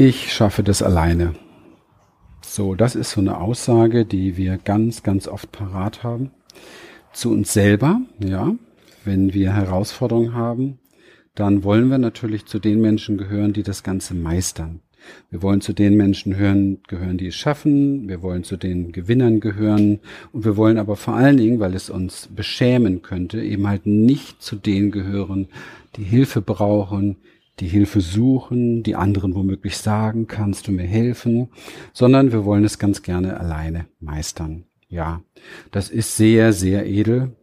Ich schaffe das alleine. So, das ist so eine Aussage, die wir ganz, ganz oft parat haben. Zu uns selber, ja. Wenn wir Herausforderungen haben, dann wollen wir natürlich zu den Menschen gehören, die das Ganze meistern. Wir wollen zu den Menschen hören, gehören, die es schaffen. Wir wollen zu den Gewinnern gehören. Und wir wollen aber vor allen Dingen, weil es uns beschämen könnte, eben halt nicht zu denen gehören, die Hilfe brauchen, die Hilfe suchen, die anderen womöglich sagen, kannst du mir helfen, sondern wir wollen es ganz gerne alleine meistern. Ja, das ist sehr, sehr edel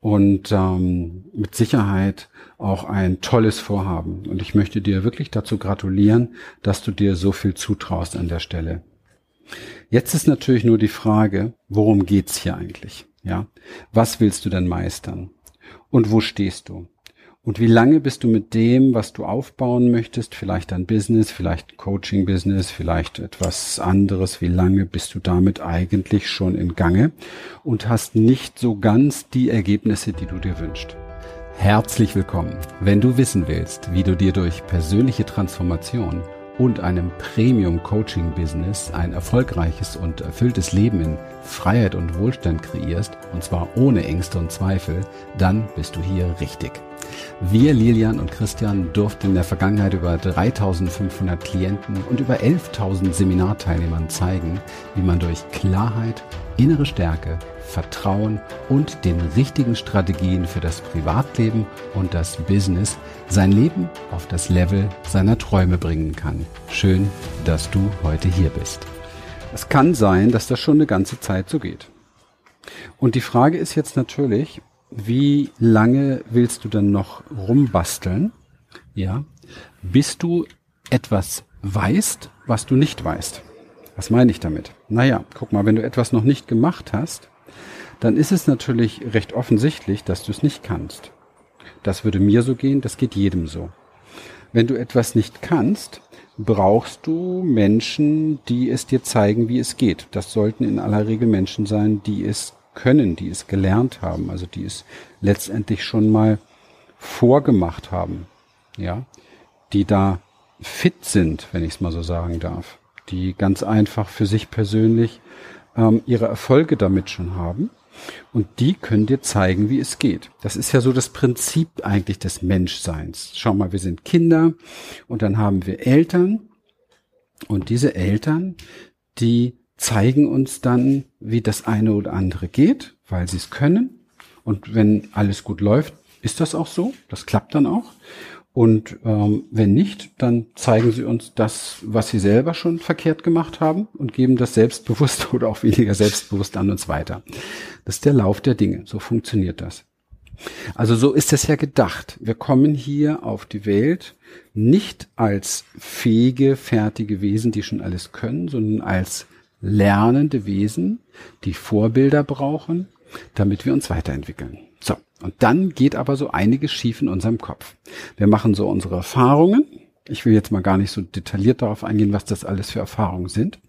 und ähm, mit Sicherheit auch ein tolles Vorhaben. Und ich möchte dir wirklich dazu gratulieren, dass du dir so viel zutraust an der Stelle. Jetzt ist natürlich nur die Frage, worum geht's hier eigentlich? Ja, was willst du denn meistern? Und wo stehst du? Und wie lange bist du mit dem, was du aufbauen möchtest, vielleicht ein Business, vielleicht Coaching-Business, vielleicht etwas anderes, wie lange bist du damit eigentlich schon in Gange und hast nicht so ganz die Ergebnisse, die du dir wünschst? Herzlich willkommen. Wenn du wissen willst, wie du dir durch persönliche Transformation und einem Premium-Coaching-Business ein erfolgreiches und erfülltes Leben in Freiheit und Wohlstand kreierst, und zwar ohne Ängste und Zweifel, dann bist du hier richtig. Wir, Lilian und Christian, durften in der Vergangenheit über 3500 Klienten und über 11.000 Seminarteilnehmern zeigen, wie man durch Klarheit, innere Stärke, Vertrauen und den richtigen Strategien für das Privatleben und das Business sein Leben auf das Level seiner Träume bringen kann. Schön, dass du heute hier bist. Es kann sein, dass das schon eine ganze Zeit so geht. Und die Frage ist jetzt natürlich, wie lange willst du dann noch rumbasteln? Ja, bis du etwas weißt, was du nicht weißt. Was meine ich damit? Naja, guck mal, wenn du etwas noch nicht gemacht hast, dann ist es natürlich recht offensichtlich, dass du es nicht kannst. Das würde mir so gehen, das geht jedem so. Wenn du etwas nicht kannst, brauchst du Menschen, die es dir zeigen, wie es geht. Das sollten in aller Regel Menschen sein, die es können, die es gelernt haben, also die es letztendlich schon mal vorgemacht haben, ja, die da fit sind, wenn ich es mal so sagen darf, die ganz einfach für sich persönlich ähm, ihre Erfolge damit schon haben. Und die können dir zeigen, wie es geht. Das ist ja so das Prinzip eigentlich des Menschseins. Schau mal, wir sind Kinder und dann haben wir Eltern. Und diese Eltern, die zeigen uns dann, wie das eine oder andere geht, weil sie es können. Und wenn alles gut läuft, ist das auch so. Das klappt dann auch. Und ähm, wenn nicht, dann zeigen sie uns das, was sie selber schon verkehrt gemacht haben und geben das selbstbewusst oder auch weniger selbstbewusst an uns weiter. Das ist der Lauf der Dinge. So funktioniert das. Also so ist es ja gedacht. Wir kommen hier auf die Welt nicht als fähige, fertige Wesen, die schon alles können, sondern als lernende Wesen, die Vorbilder brauchen, damit wir uns weiterentwickeln. So, und dann geht aber so einiges schief in unserem Kopf. Wir machen so unsere Erfahrungen. Ich will jetzt mal gar nicht so detailliert darauf eingehen, was das alles für Erfahrungen sind.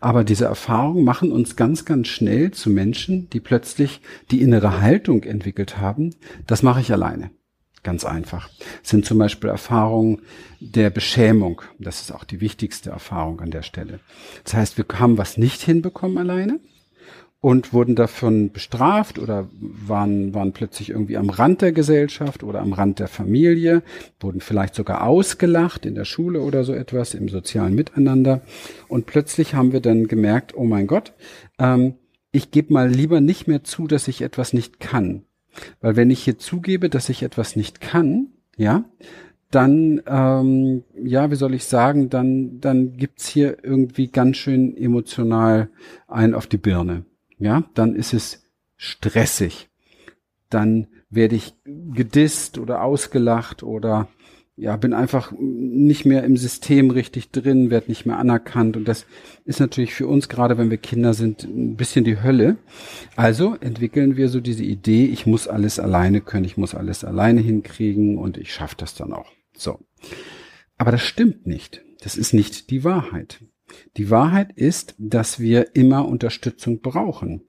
Aber diese Erfahrungen machen uns ganz, ganz schnell zu Menschen, die plötzlich die innere Haltung entwickelt haben. Das mache ich alleine. Ganz einfach. Das sind zum Beispiel Erfahrungen der Beschämung. Das ist auch die wichtigste Erfahrung an der Stelle. Das heißt, wir haben was nicht hinbekommen alleine und wurden davon bestraft oder waren, waren plötzlich irgendwie am Rand der Gesellschaft oder am Rand der Familie, wurden vielleicht sogar ausgelacht in der Schule oder so etwas im sozialen Miteinander. Und plötzlich haben wir dann gemerkt, oh mein Gott, ähm, ich gebe mal lieber nicht mehr zu, dass ich etwas nicht kann. Weil wenn ich hier zugebe, dass ich etwas nicht kann, ja, dann, ähm, ja, wie soll ich sagen, dann, dann gibt's hier irgendwie ganz schön emotional ein auf die Birne ja, dann ist es stressig. Dann werde ich gedisst oder ausgelacht oder ja, bin einfach nicht mehr im System richtig drin, werde nicht mehr anerkannt und das ist natürlich für uns gerade, wenn wir Kinder sind, ein bisschen die Hölle. Also entwickeln wir so diese Idee, ich muss alles alleine können, ich muss alles alleine hinkriegen und ich schaffe das dann auch. So. Aber das stimmt nicht. Das ist nicht die Wahrheit. Die Wahrheit ist, dass wir immer Unterstützung brauchen.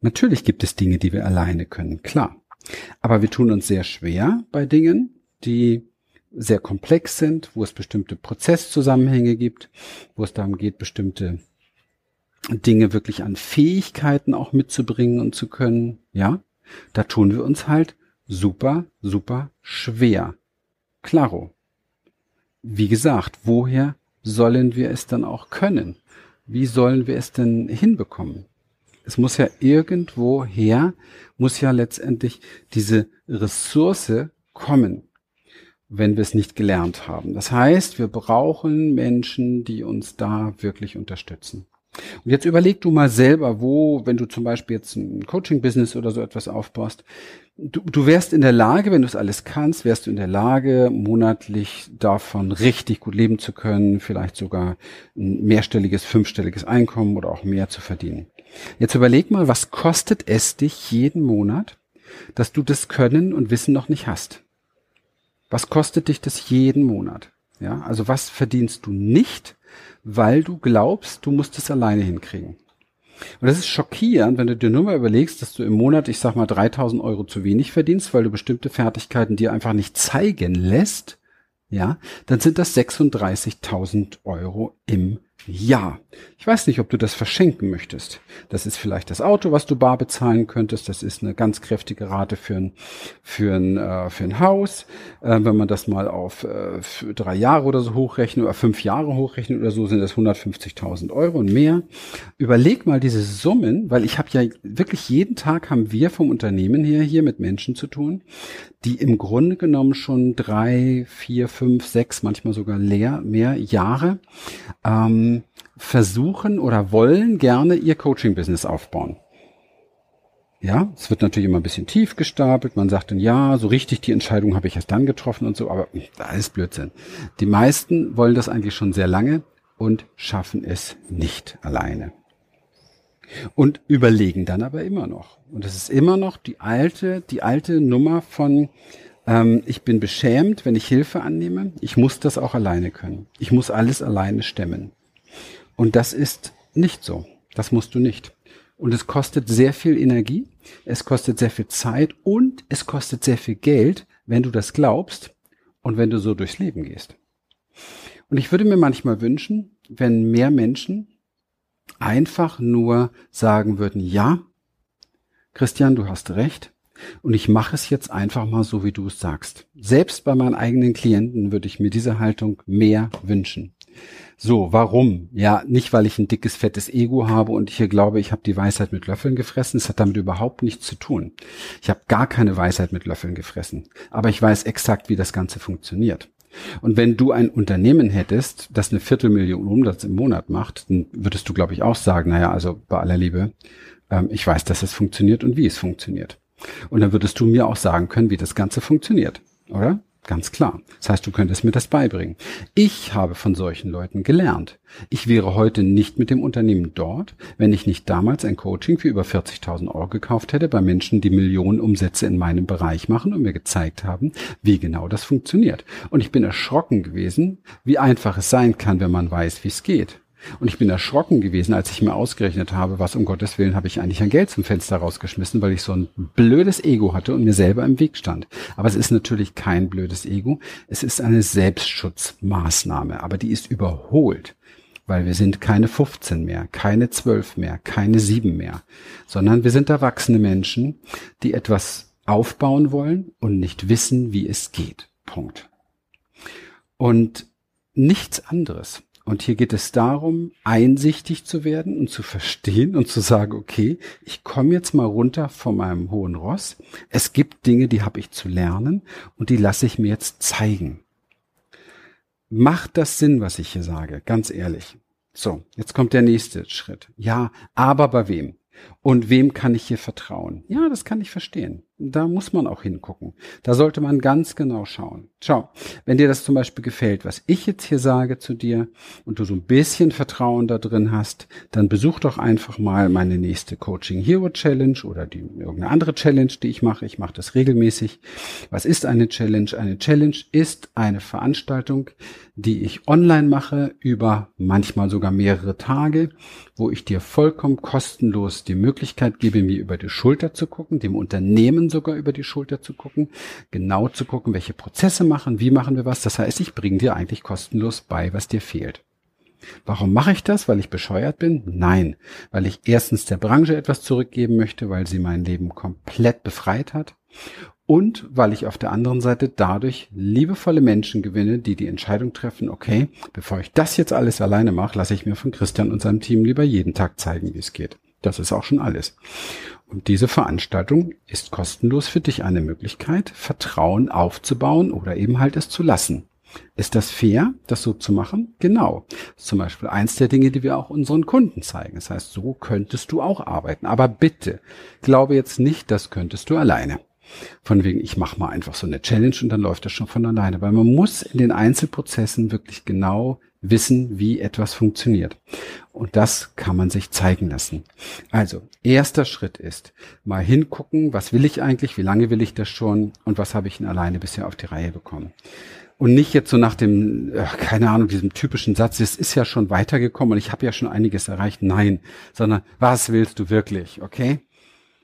Natürlich gibt es Dinge, die wir alleine können, klar. Aber wir tun uns sehr schwer bei Dingen, die sehr komplex sind, wo es bestimmte Prozesszusammenhänge gibt, wo es darum geht, bestimmte Dinge wirklich an Fähigkeiten auch mitzubringen und zu können, ja, da tun wir uns halt super, super schwer. Klaro. Wie gesagt, woher sollen wir es dann auch können? Wie sollen wir es denn hinbekommen? Es muss ja irgendwoher, muss ja letztendlich diese Ressource kommen, wenn wir es nicht gelernt haben. Das heißt, wir brauchen Menschen, die uns da wirklich unterstützen. Und jetzt überleg du mal selber, wo, wenn du zum Beispiel jetzt ein Coaching-Business oder so etwas aufbaust, du, du wärst in der Lage, wenn du es alles kannst, wärst du in der Lage, monatlich davon richtig gut leben zu können, vielleicht sogar ein mehrstelliges, fünfstelliges Einkommen oder auch mehr zu verdienen. Jetzt überleg mal, was kostet es dich jeden Monat, dass du das Können und Wissen noch nicht hast? Was kostet dich das jeden Monat? Ja, also was verdienst du nicht, weil du glaubst, du musst es alleine hinkriegen. Und das ist schockierend, wenn du dir nur mal überlegst, dass du im Monat, ich sag mal, 3000 Euro zu wenig verdienst, weil du bestimmte Fertigkeiten dir einfach nicht zeigen lässt, ja, dann sind das 36.000 Euro im ja, ich weiß nicht, ob du das verschenken möchtest. Das ist vielleicht das Auto, was du bar bezahlen könntest. Das ist eine ganz kräftige Rate für ein, für ein, äh, für ein Haus. Äh, wenn man das mal auf äh, drei Jahre oder so hochrechnet oder fünf Jahre hochrechnet oder so, sind das 150.000 Euro und mehr. Überleg mal diese Summen, weil ich habe ja wirklich jeden Tag haben wir vom Unternehmen her hier mit Menschen zu tun, die im Grunde genommen schon drei, vier, fünf, sechs, manchmal sogar leer, mehr Jahre ähm, versuchen oder wollen gerne ihr Coaching-Business aufbauen. Ja, es wird natürlich immer ein bisschen tief gestapelt. Man sagt dann, ja, so richtig die Entscheidung habe ich erst dann getroffen und so, aber da ist Blödsinn. Die meisten wollen das eigentlich schon sehr lange und schaffen es nicht alleine. Und überlegen dann aber immer noch. Und das ist immer noch die alte, die alte Nummer von, ähm, ich bin beschämt, wenn ich Hilfe annehme. Ich muss das auch alleine können. Ich muss alles alleine stemmen. Und das ist nicht so. Das musst du nicht. Und es kostet sehr viel Energie, es kostet sehr viel Zeit und es kostet sehr viel Geld, wenn du das glaubst und wenn du so durchs Leben gehst. Und ich würde mir manchmal wünschen, wenn mehr Menschen einfach nur sagen würden, ja, Christian, du hast recht, und ich mache es jetzt einfach mal so, wie du es sagst. Selbst bei meinen eigenen Klienten würde ich mir diese Haltung mehr wünschen. So, warum? Ja, nicht, weil ich ein dickes, fettes Ego habe und ich hier glaube, ich habe die Weisheit mit Löffeln gefressen. Es hat damit überhaupt nichts zu tun. Ich habe gar keine Weisheit mit Löffeln gefressen. Aber ich weiß exakt, wie das Ganze funktioniert. Und wenn du ein Unternehmen hättest, das eine Viertelmillion Umsatz im Monat macht, dann würdest du, glaube ich, auch sagen, naja, also bei aller Liebe, ähm, ich weiß, dass es funktioniert und wie es funktioniert. Und dann würdest du mir auch sagen können, wie das Ganze funktioniert, oder? Ganz klar. Das heißt, du könntest mir das beibringen. Ich habe von solchen Leuten gelernt. Ich wäre heute nicht mit dem Unternehmen dort, wenn ich nicht damals ein Coaching für über 40.000 Euro gekauft hätte bei Menschen, die Millionen Umsätze in meinem Bereich machen und mir gezeigt haben, wie genau das funktioniert. Und ich bin erschrocken gewesen, wie einfach es sein kann, wenn man weiß, wie es geht. Und ich bin erschrocken gewesen, als ich mir ausgerechnet habe, was um Gottes Willen habe ich eigentlich an Geld zum Fenster rausgeschmissen, weil ich so ein blödes Ego hatte und mir selber im Weg stand. Aber es ist natürlich kein blödes Ego. Es ist eine Selbstschutzmaßnahme, aber die ist überholt, weil wir sind keine 15 mehr, keine 12 mehr, keine 7 mehr, sondern wir sind erwachsene Menschen, die etwas aufbauen wollen und nicht wissen, wie es geht. Punkt. Und nichts anderes. Und hier geht es darum, einsichtig zu werden und zu verstehen und zu sagen, okay, ich komme jetzt mal runter von meinem hohen Ross. Es gibt Dinge, die habe ich zu lernen und die lasse ich mir jetzt zeigen. Macht das Sinn, was ich hier sage? Ganz ehrlich. So, jetzt kommt der nächste Schritt. Ja, aber bei wem? Und wem kann ich hier vertrauen? Ja, das kann ich verstehen. Da muss man auch hingucken. Da sollte man ganz genau schauen. Schau, wenn dir das zum Beispiel gefällt, was ich jetzt hier sage zu dir und du so ein bisschen Vertrauen da drin hast, dann besuch doch einfach mal meine nächste Coaching Hero Challenge oder die, irgendeine andere Challenge, die ich mache. Ich mache das regelmäßig. Was ist eine Challenge? Eine Challenge ist eine Veranstaltung, die ich online mache über manchmal sogar mehrere Tage, wo ich dir vollkommen kostenlos die Möglichkeit gebe, mir über die Schulter zu gucken, dem Unternehmen sogar über die Schulter zu gucken, genau zu gucken, welche Prozesse machen, wie machen wir was. Das heißt, ich bringe dir eigentlich kostenlos bei, was dir fehlt. Warum mache ich das? Weil ich bescheuert bin? Nein, weil ich erstens der Branche etwas zurückgeben möchte, weil sie mein Leben komplett befreit hat und weil ich auf der anderen Seite dadurch liebevolle Menschen gewinne, die die Entscheidung treffen, okay, bevor ich das jetzt alles alleine mache, lasse ich mir von Christian und seinem Team lieber jeden Tag zeigen, wie es geht. Das ist auch schon alles. Und diese Veranstaltung ist kostenlos für dich eine Möglichkeit, Vertrauen aufzubauen oder eben halt es zu lassen. Ist das fair, das so zu machen? Genau. zum Beispiel eins der Dinge, die wir auch unseren Kunden zeigen. Das heißt, so könntest du auch arbeiten. Aber bitte, glaube jetzt nicht, das könntest du alleine. Von wegen, ich mache mal einfach so eine Challenge und dann läuft das schon von alleine. Weil man muss in den Einzelprozessen wirklich genau wissen, wie etwas funktioniert. Und das kann man sich zeigen lassen. Also, erster Schritt ist, mal hingucken, was will ich eigentlich, wie lange will ich das schon und was habe ich denn alleine bisher auf die Reihe bekommen. Und nicht jetzt so nach dem, keine Ahnung, diesem typischen Satz, es ist ja schon weitergekommen und ich habe ja schon einiges erreicht. Nein, sondern was willst du wirklich, okay?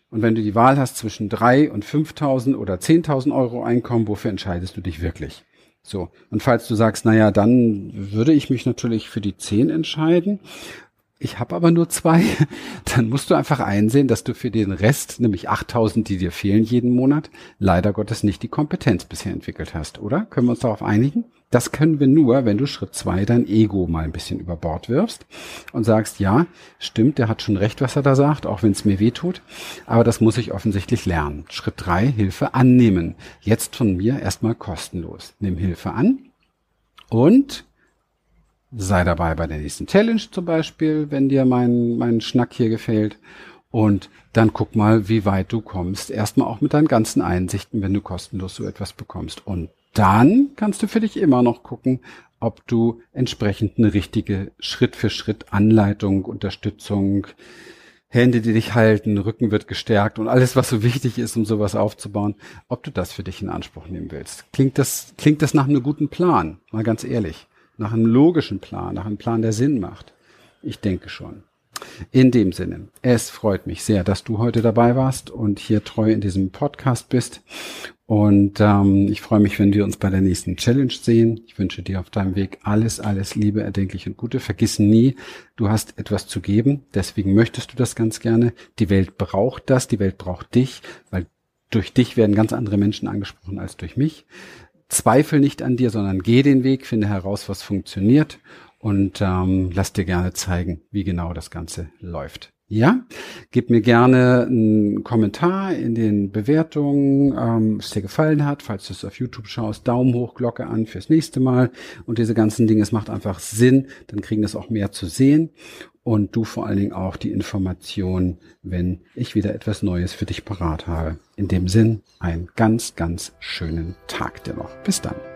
Und wenn du die Wahl hast zwischen drei und 5.000 oder 10.000 Euro Einkommen, wofür entscheidest du dich wirklich? So. Und falls du sagst, naja, dann würde ich mich natürlich für die 10 entscheiden, ich habe aber nur zwei, dann musst du einfach einsehen, dass du für den Rest, nämlich 8000, die dir fehlen jeden Monat, leider Gottes nicht die Kompetenz bisher entwickelt hast, oder? Können wir uns darauf einigen? Das können wir nur, wenn du Schritt zwei dein Ego mal ein bisschen über Bord wirfst und sagst, ja, stimmt, der hat schon recht, was er da sagt, auch wenn es mir weh tut, aber das muss ich offensichtlich lernen. Schritt drei, Hilfe annehmen. Jetzt von mir erstmal kostenlos. Nimm Hilfe an und sei dabei bei der nächsten Challenge zum Beispiel, wenn dir mein, mein Schnack hier gefällt. Und dann guck mal, wie weit du kommst. Erstmal auch mit deinen ganzen Einsichten, wenn du kostenlos so etwas bekommst. Und dann kannst du für dich immer noch gucken, ob du entsprechend eine richtige Schritt für Schritt Anleitung, Unterstützung, Hände, die dich halten, Rücken wird gestärkt und alles, was so wichtig ist, um sowas aufzubauen, ob du das für dich in Anspruch nehmen willst. Klingt das, klingt das nach einem guten Plan? Mal ganz ehrlich nach einem logischen Plan, nach einem Plan, der Sinn macht? Ich denke schon. In dem Sinne, es freut mich sehr, dass du heute dabei warst und hier treu in diesem Podcast bist. Und ähm, ich freue mich, wenn wir uns bei der nächsten Challenge sehen. Ich wünsche dir auf deinem Weg alles, alles Liebe, Erdenkliche und Gute. Vergiss nie, du hast etwas zu geben. Deswegen möchtest du das ganz gerne. Die Welt braucht das. Die Welt braucht dich, weil durch dich werden ganz andere Menschen angesprochen als durch mich zweifel nicht an dir, sondern geh den Weg, finde heraus, was funktioniert und ähm, lass dir gerne zeigen, wie genau das Ganze läuft. Ja, gib mir gerne einen Kommentar in den Bewertungen, ähm, es dir gefallen hat. Falls du es auf YouTube schaust, Daumen hoch, Glocke an fürs nächste Mal. Und diese ganzen Dinge, es macht einfach Sinn, dann kriegen das auch mehr zu sehen. Und du vor allen Dingen auch die Information, wenn ich wieder etwas Neues für dich parat habe. In dem Sinn, einen ganz, ganz schönen Tag dir noch. Bis dann.